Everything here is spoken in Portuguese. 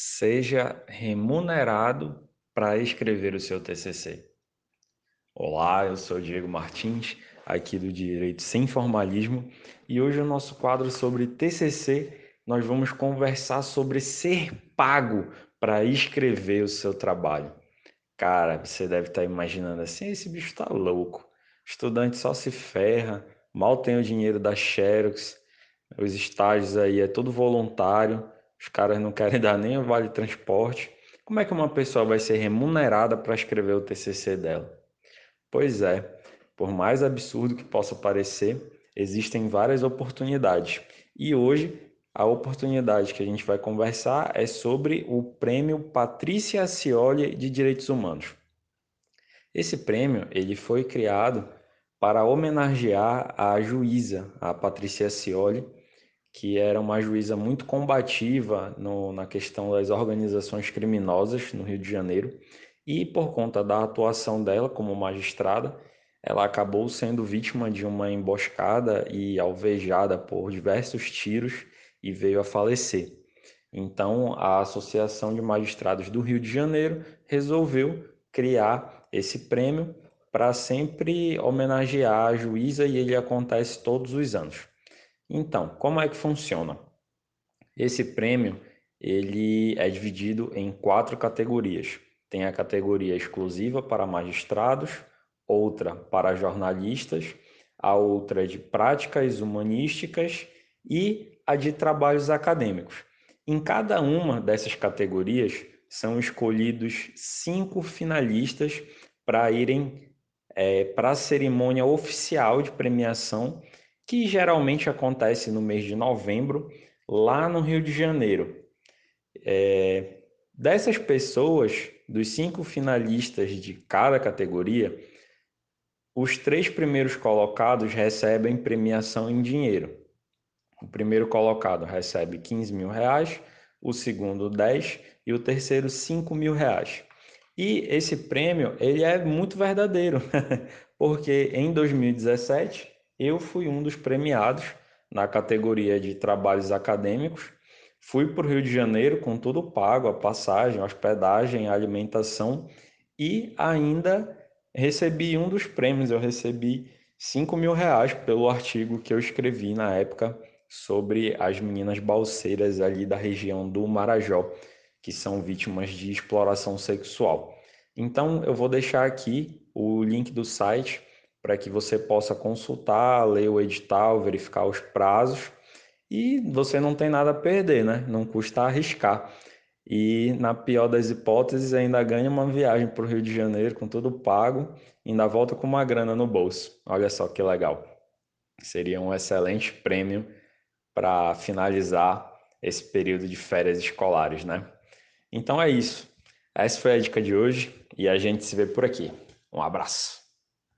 seja remunerado para escrever o seu TCC. Olá, eu sou Diego Martins, aqui do Direito Sem Formalismo, e hoje o nosso quadro sobre TCC nós vamos conversar sobre ser pago para escrever o seu trabalho. Cara, você deve estar imaginando assim, esse bicho está louco. Estudante só se ferra, mal tem o dinheiro da Xerox, os estágios aí é tudo voluntário os caras não querem dar nem o vale transporte. Como é que uma pessoa vai ser remunerada para escrever o TCC dela? Pois é, por mais absurdo que possa parecer, existem várias oportunidades. E hoje a oportunidade que a gente vai conversar é sobre o Prêmio Patrícia Acioli de Direitos Humanos. Esse prêmio ele foi criado para homenagear a juíza, a Patrícia Acioli, que era uma juíza muito combativa no, na questão das organizações criminosas no Rio de Janeiro, e por conta da atuação dela como magistrada, ela acabou sendo vítima de uma emboscada e alvejada por diversos tiros e veio a falecer. Então, a Associação de Magistrados do Rio de Janeiro resolveu criar esse prêmio para sempre homenagear a juíza e ele acontece todos os anos. Então, como é que funciona? Esse prêmio ele é dividido em quatro categorias. Tem a categoria exclusiva para magistrados, outra para jornalistas, a outra de práticas humanísticas e a de trabalhos acadêmicos. Em cada uma dessas categorias são escolhidos cinco finalistas para irem é, para a cerimônia oficial de premiação que geralmente acontece no mês de novembro, lá no Rio de Janeiro. É, dessas pessoas, dos cinco finalistas de cada categoria, os três primeiros colocados recebem premiação em dinheiro. O primeiro colocado recebe 15 mil reais, o segundo 10 e o terceiro 5 mil reais. E esse prêmio ele é muito verdadeiro, porque em 2017 eu fui um dos premiados na categoria de trabalhos acadêmicos. Fui para o Rio de Janeiro com tudo pago, a passagem, a hospedagem, a alimentação e ainda recebi um dos prêmios. Eu recebi 5 mil reais pelo artigo que eu escrevi na época sobre as meninas balseiras ali da região do Marajó, que são vítimas de exploração sexual. Então eu vou deixar aqui o link do site para que você possa consultar, ler o edital, verificar os prazos e você não tem nada a perder, né? Não custa arriscar. E na pior das hipóteses, ainda ganha uma viagem para o Rio de Janeiro com tudo pago, ainda volta com uma grana no bolso. Olha só que legal. Seria um excelente prêmio para finalizar esse período de férias escolares, né? Então é isso. Essa foi a dica de hoje e a gente se vê por aqui. Um abraço.